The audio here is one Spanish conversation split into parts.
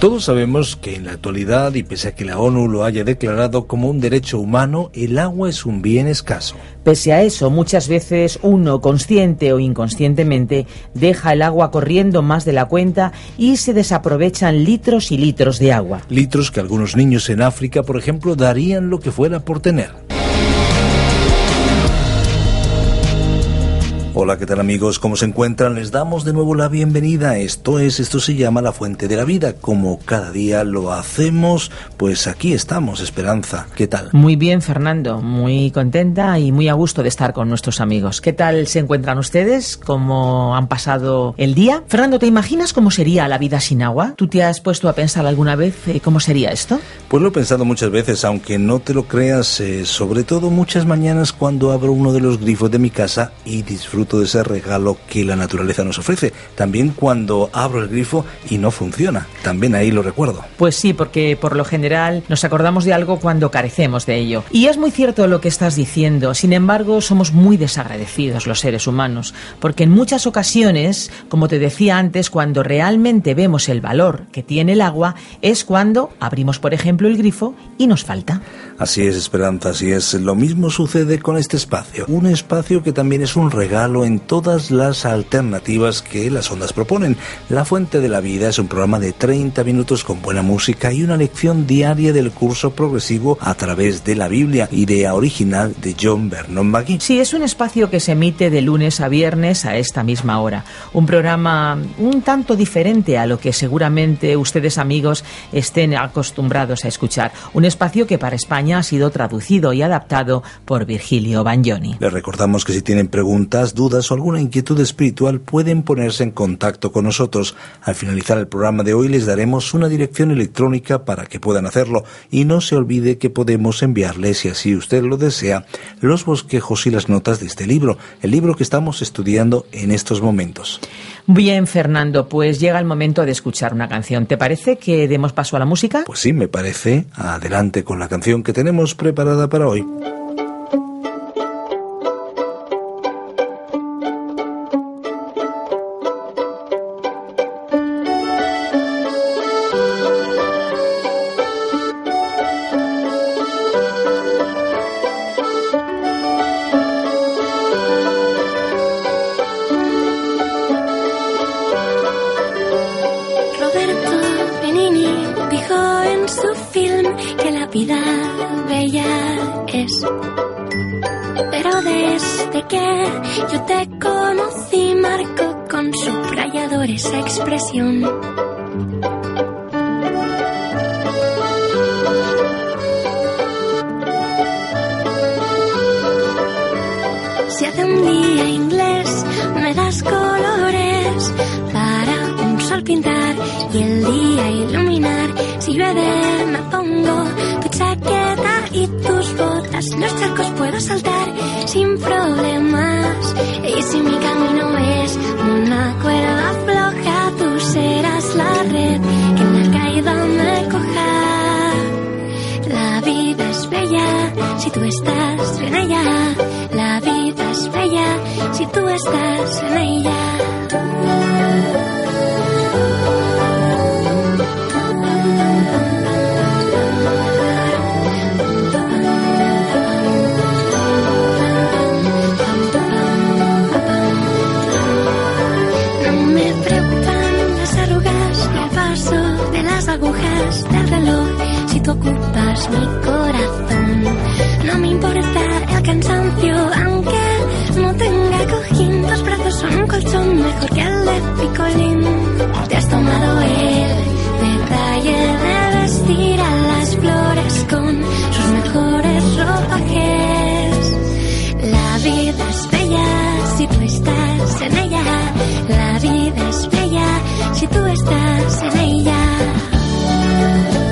Todos sabemos que en la actualidad, y pese a que la ONU lo haya declarado como un derecho humano, el agua es un bien escaso. Pese a eso, muchas veces uno, consciente o inconscientemente, deja el agua corriendo más de la cuenta y se desaprovechan litros y litros de agua. Litros que algunos niños en África, por ejemplo, darían lo que fuera por tener. Hola, ¿qué tal amigos? ¿Cómo se encuentran? Les damos de nuevo la bienvenida. Esto es, esto se llama La Fuente de la Vida. Como cada día lo hacemos, pues aquí estamos, Esperanza. ¿Qué tal? Muy bien, Fernando. Muy contenta y muy a gusto de estar con nuestros amigos. ¿Qué tal se encuentran ustedes? ¿Cómo han pasado el día? Fernando, ¿te imaginas cómo sería la vida sin agua? ¿Tú te has puesto a pensar alguna vez eh, cómo sería esto? Pues lo he pensado muchas veces, aunque no te lo creas, eh, sobre todo muchas mañanas cuando abro uno de los grifos de mi casa y disfruto de ese regalo que la naturaleza nos ofrece. También cuando abro el grifo y no funciona, también ahí lo recuerdo. Pues sí, porque por lo general nos acordamos de algo cuando carecemos de ello. Y es muy cierto lo que estás diciendo, sin embargo somos muy desagradecidos los seres humanos, porque en muchas ocasiones, como te decía antes, cuando realmente vemos el valor que tiene el agua, es cuando abrimos, por ejemplo, el grifo y nos falta. Así es, Esperanza, así es. Lo mismo sucede con este espacio. Un espacio que también es un regalo en todas las alternativas que las ondas proponen. La Fuente de la Vida es un programa de 30 minutos con buena música y una lección diaria del curso progresivo a través de la Biblia, idea original de John Vernon McGee. Sí, es un espacio que se emite de lunes a viernes a esta misma hora. Un programa un tanto diferente a lo que seguramente ustedes amigos estén acostumbrados a escuchar. Un espacio que para España ha sido traducido y adaptado por Virgilio Bagnoni. Les recordamos que si tienen preguntas, dudas o alguna inquietud espiritual pueden ponerse en contacto con nosotros. Al finalizar el programa de hoy les daremos una dirección electrónica para que puedan hacerlo y no se olvide que podemos enviarles, si así usted lo desea, los bosquejos y las notas de este libro, el libro que estamos estudiando en estos momentos. Bien, Fernando, pues llega el momento de escuchar una canción. ¿Te parece que demos paso a la música? Pues sí, me parece. Adelante con la canción que tenemos preparada para hoy. Que yo te conocí, marco con subrayador esa expresión. Si hace un día inglés, me das colores para un sol pintar y el día iluminar. Si llueve, me Los charcos puedo saltar sin problemas. Y si mi camino es una cuerda floja, tú serás la red que en la caída me coja. La vida es bella si tú estás en ella. La vida es bella si tú estás en ella. agujas del reloj si tú ocupas mi corazón. No me importa el cansancio, aunque no tenga cojín. Tus brazos son un colchón mejor que el de picolín. Te has tomado el detalle de vestir a las flores con sus mejores ropajes. La vida es bella si tú estás en ella. La vida es bella si tú estás en ella. Thank you.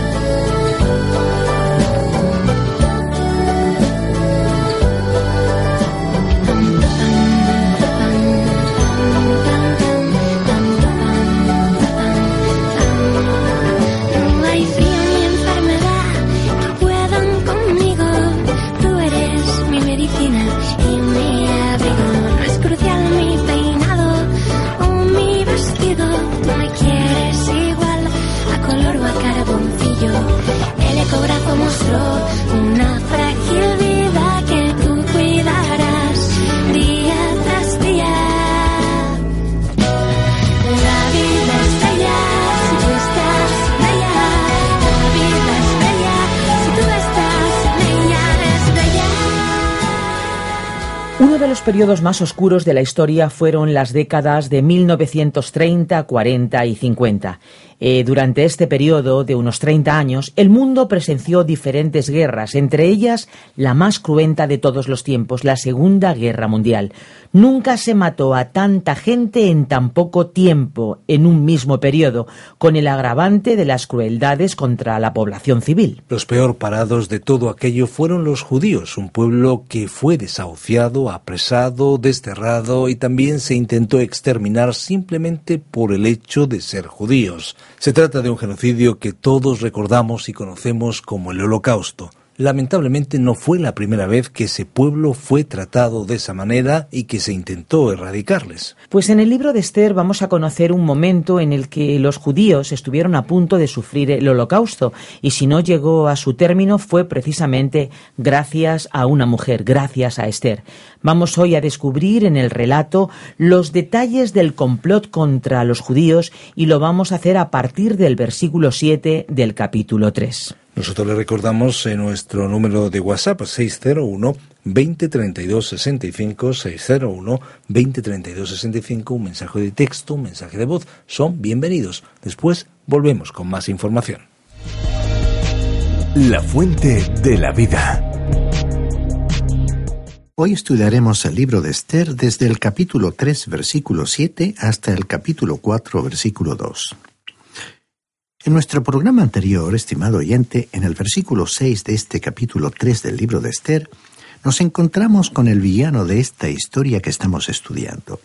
Periodos más oscuros de la historia fueron las décadas de 1930, 40 y 50. Eh, durante este periodo de unos 30 años, el mundo presenció diferentes guerras, entre ellas la más cruenta de todos los tiempos, la Segunda Guerra Mundial. Nunca se mató a tanta gente en tan poco tiempo, en un mismo periodo, con el agravante de las crueldades contra la población civil. Los peor parados de todo aquello fueron los judíos, un pueblo que fue desahuciado, apresado, desterrado y también se intentó exterminar simplemente por el hecho de ser judíos. Se trata de un genocidio que todos recordamos y conocemos como el Holocausto. Lamentablemente no fue la primera vez que ese pueblo fue tratado de esa manera y que se intentó erradicarles. Pues en el libro de Esther vamos a conocer un momento en el que los judíos estuvieron a punto de sufrir el holocausto y si no llegó a su término fue precisamente gracias a una mujer, gracias a Esther. Vamos hoy a descubrir en el relato los detalles del complot contra los judíos y lo vamos a hacer a partir del versículo 7 del capítulo 3. Nosotros le recordamos en nuestro número de WhatsApp 601 2032 65 601 2032 65 un mensaje de texto, un mensaje de voz, son bienvenidos. Después volvemos con más información. La fuente de la vida. Hoy estudiaremos el libro de Esther desde el capítulo 3 versículo 7 hasta el capítulo 4 versículo 2. En nuestro programa anterior, estimado oyente, en el versículo 6 de este capítulo 3 del libro de Esther, nos encontramos con el villano de esta historia que estamos estudiando.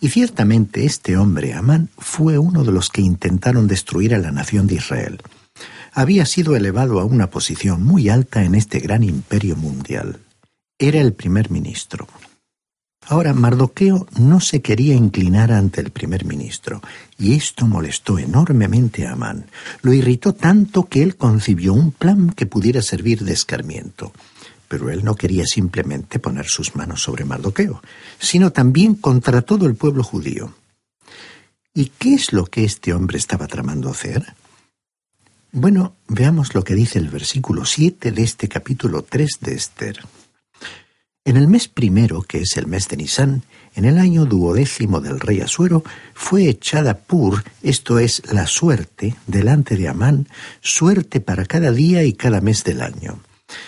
Y ciertamente este hombre, Amán, fue uno de los que intentaron destruir a la nación de Israel. Había sido elevado a una posición muy alta en este gran imperio mundial. Era el primer ministro. Ahora, Mardoqueo no se quería inclinar ante el primer ministro, y esto molestó enormemente a Amán. Lo irritó tanto que él concibió un plan que pudiera servir de escarmiento. Pero él no quería simplemente poner sus manos sobre Mardoqueo, sino también contra todo el pueblo judío. ¿Y qué es lo que este hombre estaba tramando hacer? Bueno, veamos lo que dice el versículo 7 de este capítulo 3 de Esther. En el mes primero, que es el mes de Nisan, en el año duodécimo del rey Asuero, fue echada Pur, esto es la suerte, delante de Amán, suerte para cada día y cada mes del año.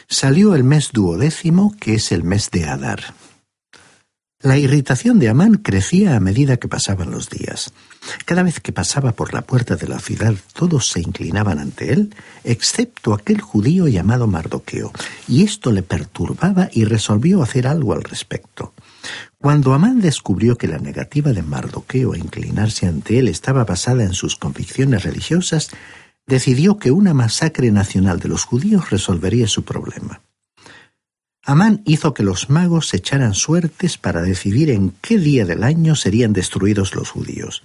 Salió el mes duodécimo, que es el mes de Adar. La irritación de Amán crecía a medida que pasaban los días. Cada vez que pasaba por la puerta de la ciudad, todos se inclinaban ante él, excepto aquel judío llamado Mardoqueo, y esto le perturbaba y resolvió hacer algo al respecto. Cuando Amán descubrió que la negativa de Mardoqueo a inclinarse ante él estaba basada en sus convicciones religiosas, decidió que una masacre nacional de los judíos resolvería su problema. Amán hizo que los magos echaran suertes para decidir en qué día del año serían destruidos los judíos.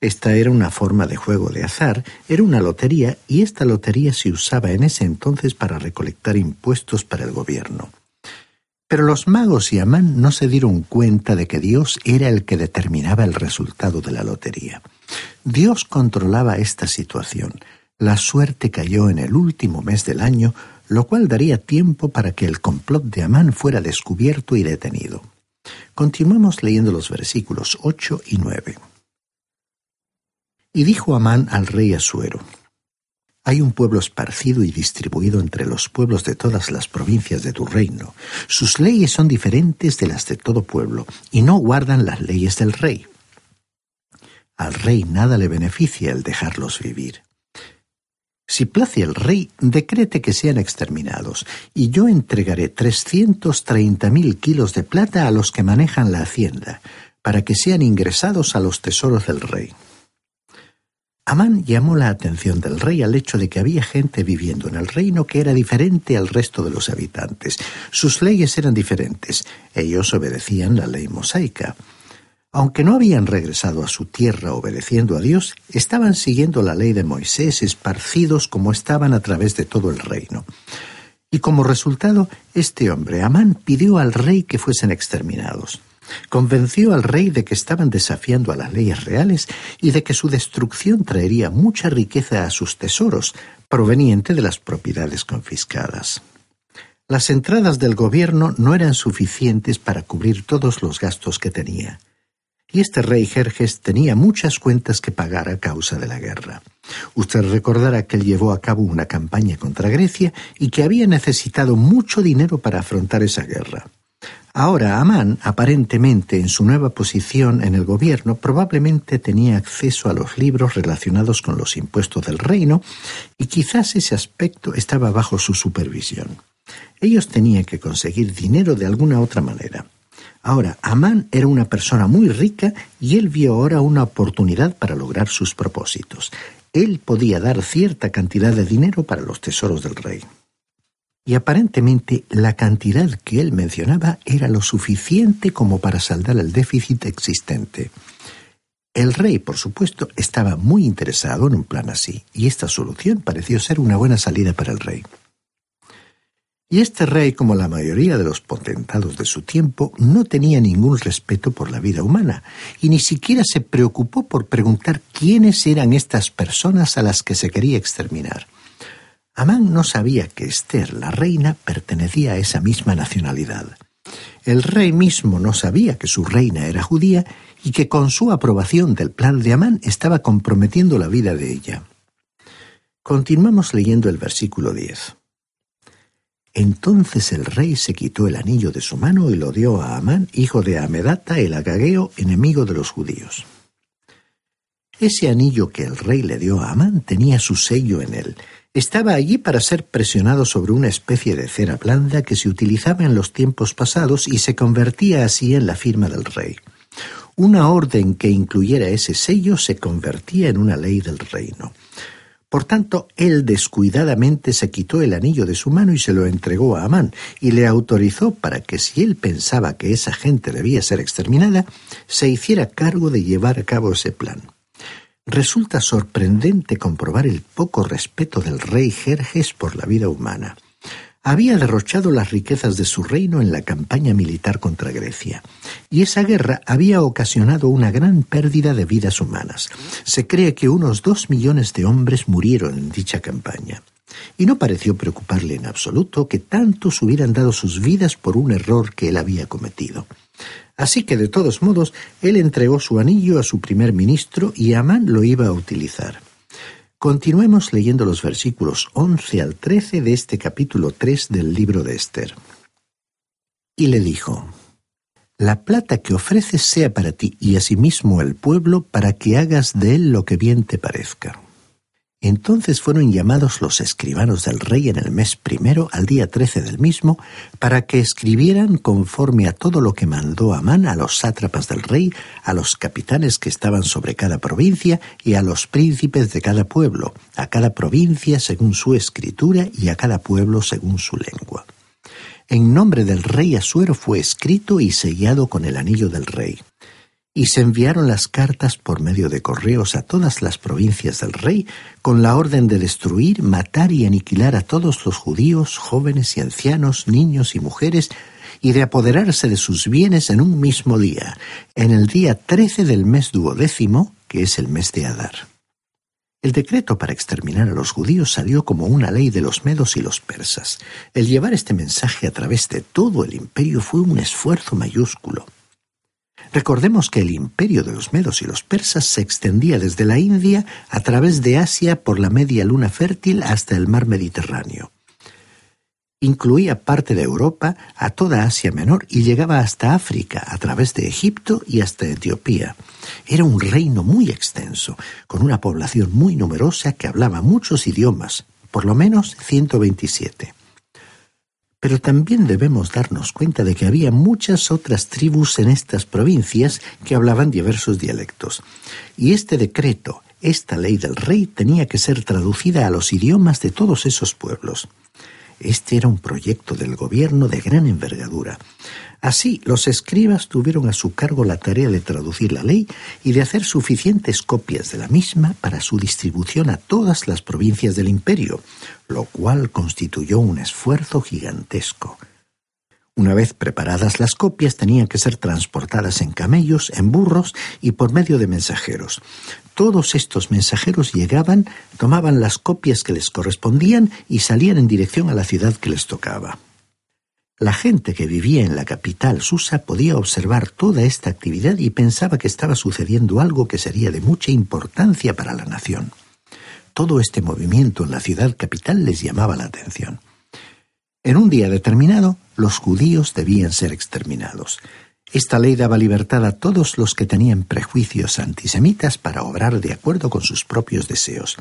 Esta era una forma de juego de azar, era una lotería y esta lotería se usaba en ese entonces para recolectar impuestos para el gobierno. Pero los magos y Amán no se dieron cuenta de que Dios era el que determinaba el resultado de la lotería. Dios controlaba esta situación. La suerte cayó en el último mes del año lo cual daría tiempo para que el complot de Amán fuera descubierto y detenido. Continuemos leyendo los versículos 8 y 9. Y dijo Amán al rey Asuero, hay un pueblo esparcido y distribuido entre los pueblos de todas las provincias de tu reino. Sus leyes son diferentes de las de todo pueblo, y no guardan las leyes del rey. Al rey nada le beneficia el dejarlos vivir. Si place el rey, decrete que sean exterminados, y yo entregaré trescientos treinta mil kilos de plata a los que manejan la hacienda, para que sean ingresados a los tesoros del rey. Amán llamó la atención del rey al hecho de que había gente viviendo en el reino que era diferente al resto de los habitantes. Sus leyes eran diferentes. Ellos obedecían la ley mosaica. Aunque no habían regresado a su tierra obedeciendo a Dios, estaban siguiendo la ley de Moisés, esparcidos como estaban a través de todo el reino. Y como resultado, este hombre, Amán, pidió al rey que fuesen exterminados. Convenció al rey de que estaban desafiando a las leyes reales y de que su destrucción traería mucha riqueza a sus tesoros, proveniente de las propiedades confiscadas. Las entradas del gobierno no eran suficientes para cubrir todos los gastos que tenía. Y este rey Jerjes tenía muchas cuentas que pagar a causa de la guerra. Usted recordará que él llevó a cabo una campaña contra Grecia y que había necesitado mucho dinero para afrontar esa guerra. Ahora Amán, aparentemente en su nueva posición en el gobierno, probablemente tenía acceso a los libros relacionados con los impuestos del reino y quizás ese aspecto estaba bajo su supervisión. Ellos tenían que conseguir dinero de alguna otra manera. Ahora, Amán era una persona muy rica y él vio ahora una oportunidad para lograr sus propósitos. Él podía dar cierta cantidad de dinero para los tesoros del rey. Y aparentemente la cantidad que él mencionaba era lo suficiente como para saldar el déficit existente. El rey, por supuesto, estaba muy interesado en un plan así, y esta solución pareció ser una buena salida para el rey. Y este rey, como la mayoría de los potentados de su tiempo, no tenía ningún respeto por la vida humana, y ni siquiera se preocupó por preguntar quiénes eran estas personas a las que se quería exterminar. Amán no sabía que Esther, la reina, pertenecía a esa misma nacionalidad. El rey mismo no sabía que su reina era judía y que con su aprobación del plan de Amán estaba comprometiendo la vida de ella. Continuamos leyendo el versículo 10. Entonces el rey se quitó el anillo de su mano y lo dio a Amán, hijo de Amedata, el agageo, enemigo de los judíos. Ese anillo que el rey le dio a Amán tenía su sello en él. Estaba allí para ser presionado sobre una especie de cera blanda que se utilizaba en los tiempos pasados y se convertía así en la firma del rey. Una orden que incluyera ese sello se convertía en una ley del reino. Por tanto, él descuidadamente se quitó el anillo de su mano y se lo entregó a Amán, y le autorizó para que si él pensaba que esa gente debía ser exterminada, se hiciera cargo de llevar a cabo ese plan. Resulta sorprendente comprobar el poco respeto del rey Jerjes por la vida humana había derrochado las riquezas de su reino en la campaña militar contra Grecia, y esa guerra había ocasionado una gran pérdida de vidas humanas. Se cree que unos dos millones de hombres murieron en dicha campaña. Y no pareció preocuparle en absoluto que tantos hubieran dado sus vidas por un error que él había cometido. Así que de todos modos, él entregó su anillo a su primer ministro y Amán lo iba a utilizar. Continuemos leyendo los versículos 11 al 13 de este capítulo 3 del libro de Esther. Y le dijo, La plata que ofreces sea para ti y asimismo el pueblo para que hagas de él lo que bien te parezca. Entonces fueron llamados los escribanos del rey en el mes primero, al día trece del mismo, para que escribieran conforme a todo lo que mandó Amán a los sátrapas del rey, a los capitanes que estaban sobre cada provincia y a los príncipes de cada pueblo, a cada provincia según su escritura y a cada pueblo según su lengua. En nombre del rey Asuero fue escrito y sellado con el anillo del rey y se enviaron las cartas por medio de correos a todas las provincias del rey con la orden de destruir, matar y aniquilar a todos los judíos, jóvenes y ancianos, niños y mujeres, y de apoderarse de sus bienes en un mismo día, en el día trece del mes duodécimo, que es el mes de Adar. El decreto para exterminar a los judíos salió como una ley de los medos y los persas. El llevar este mensaje a través de todo el imperio fue un esfuerzo mayúsculo. Recordemos que el imperio de los medos y los persas se extendía desde la India a través de Asia por la media luna fértil hasta el mar Mediterráneo. Incluía parte de Europa, a toda Asia Menor y llegaba hasta África a través de Egipto y hasta Etiopía. Era un reino muy extenso, con una población muy numerosa que hablaba muchos idiomas, por lo menos 127. Pero también debemos darnos cuenta de que había muchas otras tribus en estas provincias que hablaban diversos dialectos. Y este decreto, esta ley del rey, tenía que ser traducida a los idiomas de todos esos pueblos. Este era un proyecto del gobierno de gran envergadura. Así, los escribas tuvieron a su cargo la tarea de traducir la ley y de hacer suficientes copias de la misma para su distribución a todas las provincias del imperio, lo cual constituyó un esfuerzo gigantesco. Una vez preparadas las copias tenían que ser transportadas en camellos, en burros y por medio de mensajeros. Todos estos mensajeros llegaban, tomaban las copias que les correspondían y salían en dirección a la ciudad que les tocaba. La gente que vivía en la capital, Susa, podía observar toda esta actividad y pensaba que estaba sucediendo algo que sería de mucha importancia para la nación. Todo este movimiento en la ciudad capital les llamaba la atención. En un día determinado, los judíos debían ser exterminados. Esta ley daba libertad a todos los que tenían prejuicios antisemitas para obrar de acuerdo con sus propios deseos.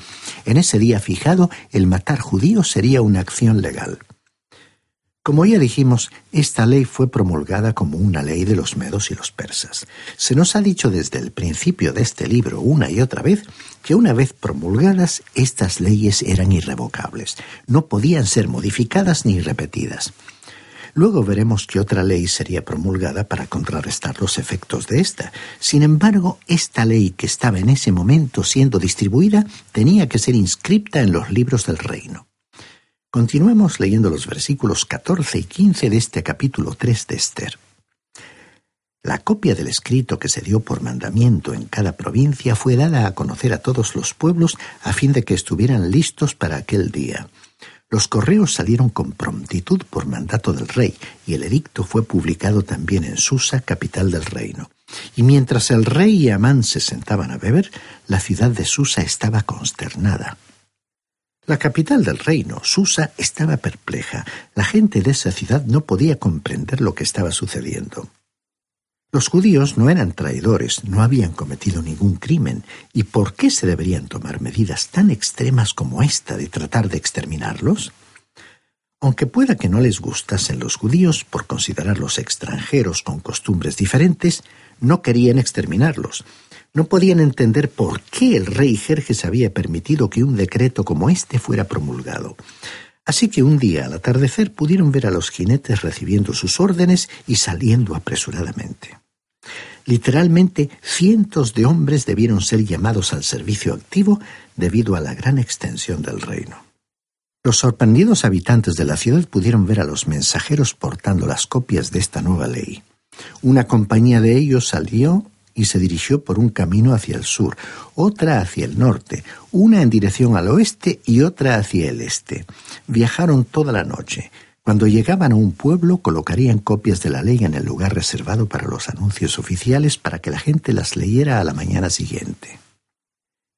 En ese día fijado, el matar judíos sería una acción legal. Como ya dijimos, esta ley fue promulgada como una ley de los medos y los persas. Se nos ha dicho desde el principio de este libro una y otra vez que una vez promulgadas estas leyes eran irrevocables, no podían ser modificadas ni repetidas. Luego veremos que otra ley sería promulgada para contrarrestar los efectos de esta. Sin embargo, esta ley que estaba en ese momento siendo distribuida tenía que ser inscripta en los libros del reino. Continuemos leyendo los versículos 14 y 15 de este capítulo 3 de Esther. La copia del escrito que se dio por mandamiento en cada provincia fue dada a conocer a todos los pueblos a fin de que estuvieran listos para aquel día. Los correos salieron con prontitud por mandato del rey, y el edicto fue publicado también en Susa, capital del reino. Y mientras el rey y Amán se sentaban a beber, la ciudad de Susa estaba consternada. La capital del reino, Susa, estaba perpleja. La gente de esa ciudad no podía comprender lo que estaba sucediendo. Los judíos no eran traidores, no habían cometido ningún crimen, ¿y por qué se deberían tomar medidas tan extremas como esta de tratar de exterminarlos? Aunque pueda que no les gustasen los judíos por considerarlos extranjeros con costumbres diferentes, no querían exterminarlos, no podían entender por qué el rey Jerjes había permitido que un decreto como este fuera promulgado. Así que un día al atardecer pudieron ver a los jinetes recibiendo sus órdenes y saliendo apresuradamente. Literalmente cientos de hombres debieron ser llamados al servicio activo debido a la gran extensión del reino. Los sorprendidos habitantes de la ciudad pudieron ver a los mensajeros portando las copias de esta nueva ley. Una compañía de ellos salió y se dirigió por un camino hacia el sur, otra hacia el norte, una en dirección al oeste y otra hacia el este. Viajaron toda la noche. Cuando llegaban a un pueblo colocarían copias de la ley en el lugar reservado para los anuncios oficiales para que la gente las leyera a la mañana siguiente.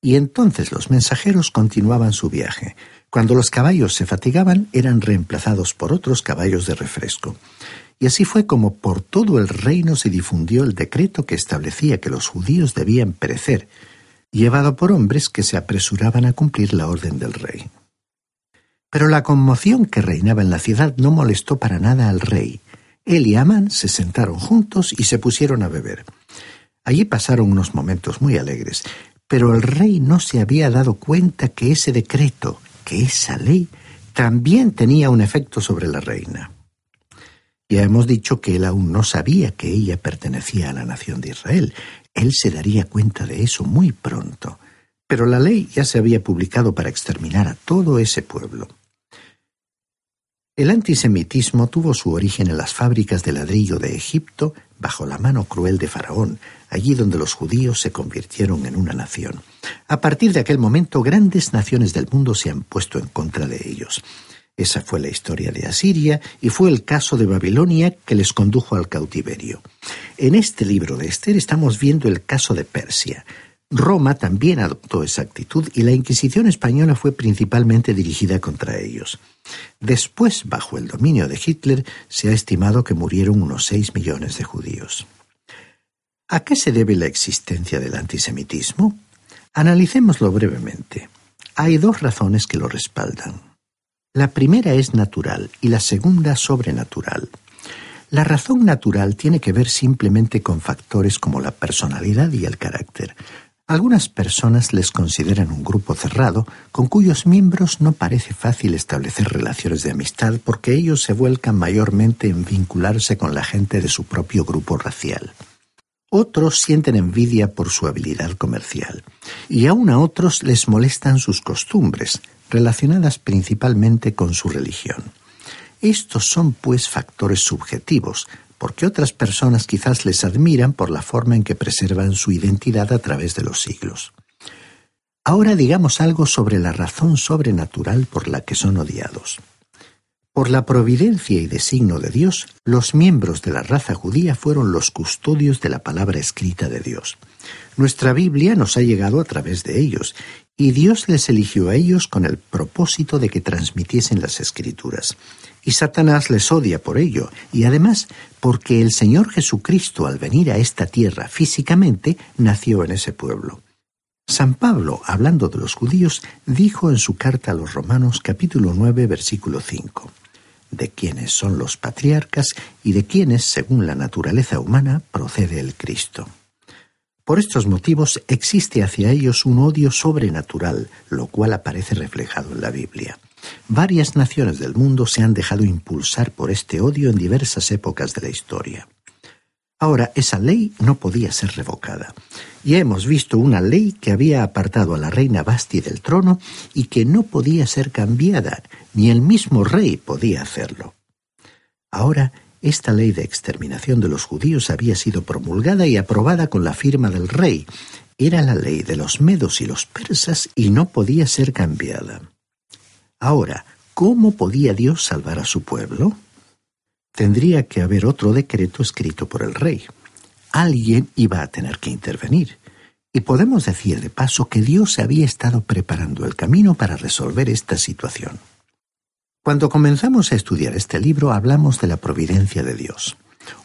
Y entonces los mensajeros continuaban su viaje. Cuando los caballos se fatigaban eran reemplazados por otros caballos de refresco. Y así fue como por todo el reino se difundió el decreto que establecía que los judíos debían perecer, llevado por hombres que se apresuraban a cumplir la orden del rey. Pero la conmoción que reinaba en la ciudad no molestó para nada al rey. Él y Amán se sentaron juntos y se pusieron a beber. Allí pasaron unos momentos muy alegres, pero el rey no se había dado cuenta que ese decreto, que esa ley, también tenía un efecto sobre la reina. Ya hemos dicho que él aún no sabía que ella pertenecía a la nación de Israel. Él se daría cuenta de eso muy pronto. Pero la ley ya se había publicado para exterminar a todo ese pueblo. El antisemitismo tuvo su origen en las fábricas de ladrillo de Egipto bajo la mano cruel de Faraón, allí donde los judíos se convirtieron en una nación. A partir de aquel momento, grandes naciones del mundo se han puesto en contra de ellos. Esa fue la historia de Asiria y fue el caso de Babilonia que les condujo al cautiverio. En este libro de Esther estamos viendo el caso de Persia. Roma también adoptó esa actitud y la Inquisición española fue principalmente dirigida contra ellos. Después, bajo el dominio de Hitler, se ha estimado que murieron unos seis millones de judíos. ¿A qué se debe la existencia del antisemitismo? Analicémoslo brevemente. Hay dos razones que lo respaldan. La primera es natural y la segunda sobrenatural. La razón natural tiene que ver simplemente con factores como la personalidad y el carácter. Algunas personas les consideran un grupo cerrado con cuyos miembros no parece fácil establecer relaciones de amistad porque ellos se vuelcan mayormente en vincularse con la gente de su propio grupo racial. Otros sienten envidia por su habilidad comercial y aún a otros les molestan sus costumbres, relacionadas principalmente con su religión. Estos son, pues, factores subjetivos, porque otras personas quizás les admiran por la forma en que preservan su identidad a través de los siglos. Ahora digamos algo sobre la razón sobrenatural por la que son odiados. Por la providencia y designo de Dios, los miembros de la raza judía fueron los custodios de la palabra escrita de Dios. Nuestra Biblia nos ha llegado a través de ellos, y Dios les eligió a ellos con el propósito de que transmitiesen las escrituras. Y Satanás les odia por ello, y además porque el Señor Jesucristo al venir a esta tierra físicamente nació en ese pueblo. San Pablo, hablando de los judíos, dijo en su carta a los Romanos capítulo 9 versículo 5 de quienes son los patriarcas y de quienes, según la naturaleza humana, procede el Cristo. Por estos motivos existe hacia ellos un odio sobrenatural, lo cual aparece reflejado en la Biblia. Varias naciones del mundo se han dejado impulsar por este odio en diversas épocas de la historia. Ahora, esa ley no podía ser revocada. Ya hemos visto una ley que había apartado a la reina Basti del trono y que no podía ser cambiada, ni el mismo rey podía hacerlo. Ahora, esta ley de exterminación de los judíos había sido promulgada y aprobada con la firma del rey. Era la ley de los medos y los persas y no podía ser cambiada. Ahora, ¿cómo podía Dios salvar a su pueblo? tendría que haber otro decreto escrito por el rey. Alguien iba a tener que intervenir. Y podemos decir de paso que Dios había estado preparando el camino para resolver esta situación. Cuando comenzamos a estudiar este libro hablamos de la providencia de Dios.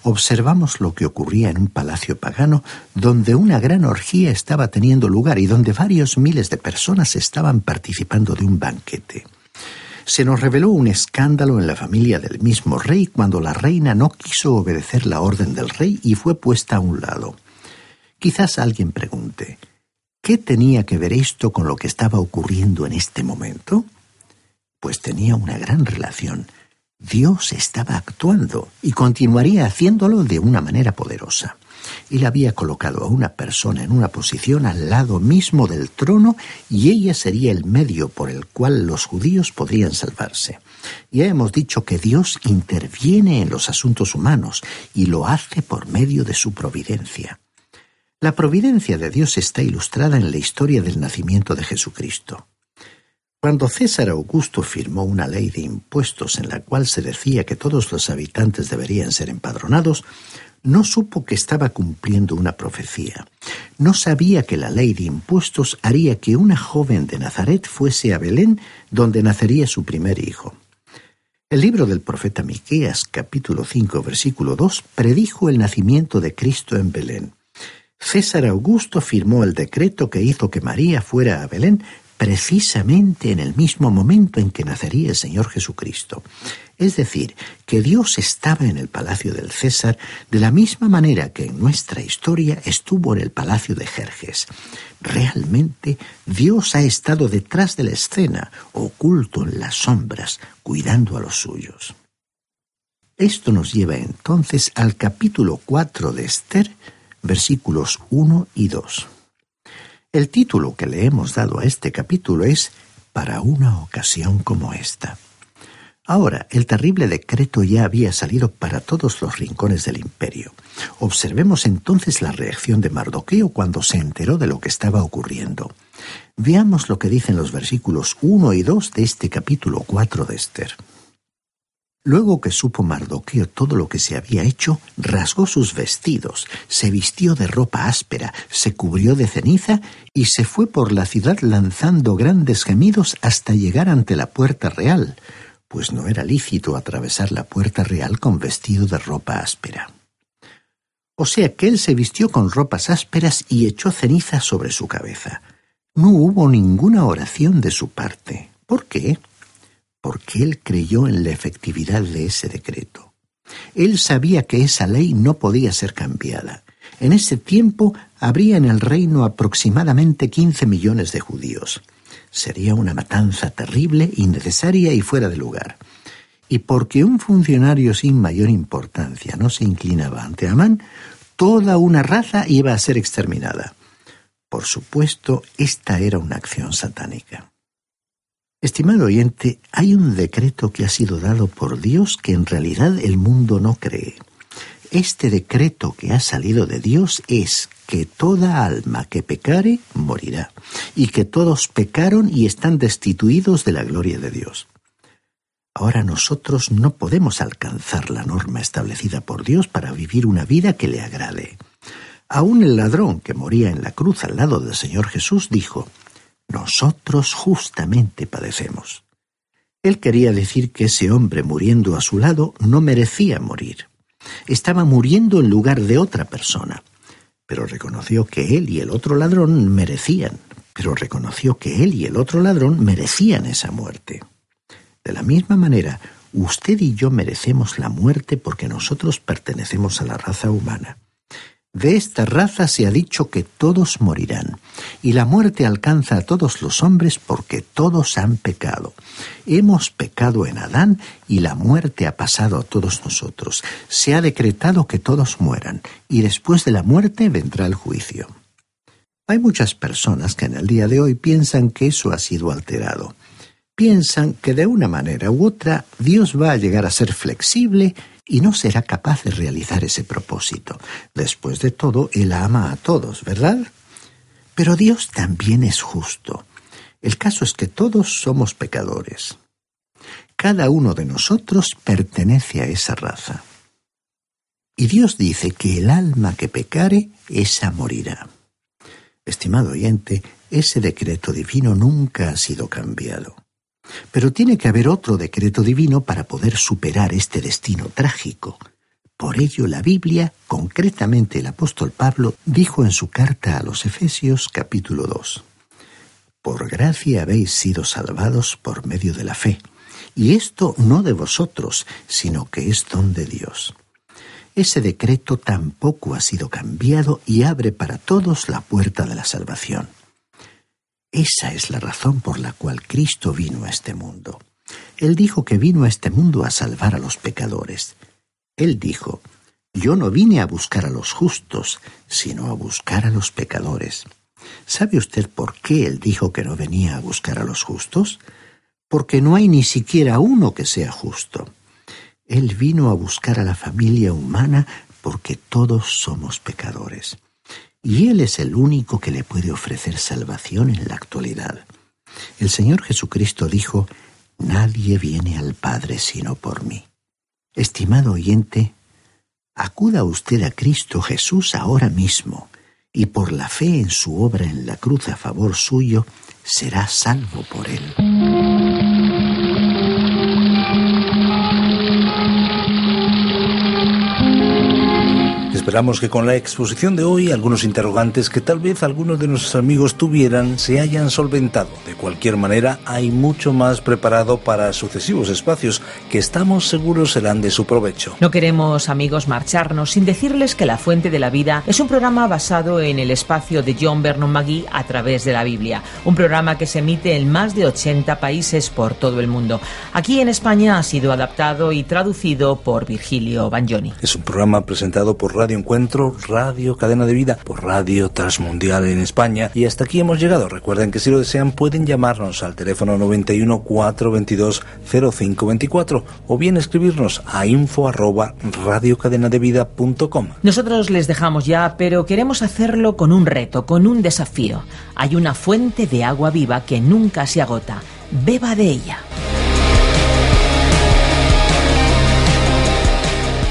Observamos lo que ocurría en un palacio pagano donde una gran orgía estaba teniendo lugar y donde varios miles de personas estaban participando de un banquete se nos reveló un escándalo en la familia del mismo rey cuando la reina no quiso obedecer la orden del rey y fue puesta a un lado. Quizás alguien pregunte, ¿qué tenía que ver esto con lo que estaba ocurriendo en este momento? Pues tenía una gran relación. Dios estaba actuando y continuaría haciéndolo de una manera poderosa. Él había colocado a una persona en una posición al lado mismo del trono y ella sería el medio por el cual los judíos podrían salvarse. Ya hemos dicho que Dios interviene en los asuntos humanos y lo hace por medio de su providencia. La providencia de Dios está ilustrada en la historia del nacimiento de Jesucristo. Cuando César Augusto firmó una ley de impuestos en la cual se decía que todos los habitantes deberían ser empadronados, no supo que estaba cumpliendo una profecía. No sabía que la ley de impuestos haría que una joven de Nazaret fuese a Belén, donde nacería su primer hijo. El libro del profeta Miqueas, capítulo 5, versículo 2, predijo el nacimiento de Cristo en Belén. César Augusto firmó el decreto que hizo que María fuera a Belén precisamente en el mismo momento en que nacería el Señor Jesucristo. Es decir, que Dios estaba en el palacio del César de la misma manera que en nuestra historia estuvo en el palacio de Jerjes. Realmente Dios ha estado detrás de la escena, oculto en las sombras, cuidando a los suyos. Esto nos lleva entonces al capítulo 4 de Esther, versículos 1 y 2. El título que le hemos dado a este capítulo es Para una ocasión como esta. Ahora, el terrible decreto ya había salido para todos los rincones del imperio. Observemos entonces la reacción de Mardoqueo cuando se enteró de lo que estaba ocurriendo. Veamos lo que dicen los versículos 1 y 2 de este capítulo 4 de Esther. Luego que supo Mardoqueo todo lo que se había hecho, rasgó sus vestidos, se vistió de ropa áspera, se cubrió de ceniza y se fue por la ciudad lanzando grandes gemidos hasta llegar ante la puerta real, pues no era lícito atravesar la puerta real con vestido de ropa áspera. O sea que él se vistió con ropas ásperas y echó ceniza sobre su cabeza. No hubo ninguna oración de su parte. ¿Por qué? Porque él creyó en la efectividad de ese decreto. Él sabía que esa ley no podía ser cambiada. En ese tiempo habría en el reino aproximadamente quince millones de judíos. Sería una matanza terrible, innecesaria y fuera de lugar. Y porque un funcionario sin mayor importancia no se inclinaba ante Amán, toda una raza iba a ser exterminada. Por supuesto, esta era una acción satánica. Estimado oyente, hay un decreto que ha sido dado por Dios que en realidad el mundo no cree. Este decreto que ha salido de Dios es que toda alma que pecare morirá, y que todos pecaron y están destituidos de la gloria de Dios. Ahora nosotros no podemos alcanzar la norma establecida por Dios para vivir una vida que le agrade. Aún el ladrón que moría en la cruz al lado del Señor Jesús dijo, Nosotros justamente padecemos. Él quería decir que ese hombre muriendo a su lado no merecía morir. Estaba muriendo en lugar de otra persona. Pero reconoció que él y el otro ladrón merecían, pero reconoció que él y el otro ladrón merecían esa muerte. De la misma manera, usted y yo merecemos la muerte porque nosotros pertenecemos a la raza humana. De esta raza se ha dicho que todos morirán, y la muerte alcanza a todos los hombres porque todos han pecado. Hemos pecado en Adán y la muerte ha pasado a todos nosotros. Se ha decretado que todos mueran, y después de la muerte vendrá el juicio. Hay muchas personas que en el día de hoy piensan que eso ha sido alterado. Piensan que de una manera u otra Dios va a llegar a ser flexible y no será capaz de realizar ese propósito. Después de todo, Él ama a todos, ¿verdad? Pero Dios también es justo. El caso es que todos somos pecadores. Cada uno de nosotros pertenece a esa raza. Y Dios dice que el alma que pecare, esa morirá. Estimado oyente, ese decreto divino nunca ha sido cambiado. Pero tiene que haber otro decreto divino para poder superar este destino trágico. Por ello la Biblia, concretamente el apóstol Pablo, dijo en su carta a los Efesios capítulo 2, Por gracia habéis sido salvados por medio de la fe, y esto no de vosotros, sino que es don de Dios. Ese decreto tampoco ha sido cambiado y abre para todos la puerta de la salvación. Esa es la razón por la cual Cristo vino a este mundo. Él dijo que vino a este mundo a salvar a los pecadores. Él dijo, yo no vine a buscar a los justos, sino a buscar a los pecadores. ¿Sabe usted por qué él dijo que no venía a buscar a los justos? Porque no hay ni siquiera uno que sea justo. Él vino a buscar a la familia humana porque todos somos pecadores y Él es el único que le puede ofrecer salvación en la actualidad. El Señor Jesucristo dijo, Nadie viene al Padre sino por mí. Estimado oyente, acuda usted a Cristo Jesús ahora mismo, y por la fe en su obra en la cruz a favor suyo, será salvo por él. Esperamos que con la exposición de hoy algunos interrogantes que tal vez algunos de nuestros amigos tuvieran se hayan solventado. De cualquier manera, hay mucho más preparado para sucesivos espacios que estamos seguros serán de su provecho. No queremos, amigos, marcharnos sin decirles que La Fuente de la Vida es un programa basado en el espacio de John Vernon McGee a través de la Biblia. Un programa que se emite en más de 80 países por todo el mundo. Aquí en España ha sido adaptado y traducido por Virgilio Bagnoni. Es un programa presentado por Radio Encuentro, Radio Cadena de Vida, por Radio Transmundial en España. Y hasta aquí hemos llegado. Recuerden que si lo desean pueden llamarnos al teléfono 91 422 0524 o bien escribirnos a info arroba radiocadenadevida.com. Nosotros les dejamos ya, pero queremos hacerlo con un reto, con un desafío. Hay una fuente de agua viva que nunca se agota. Beba de ella.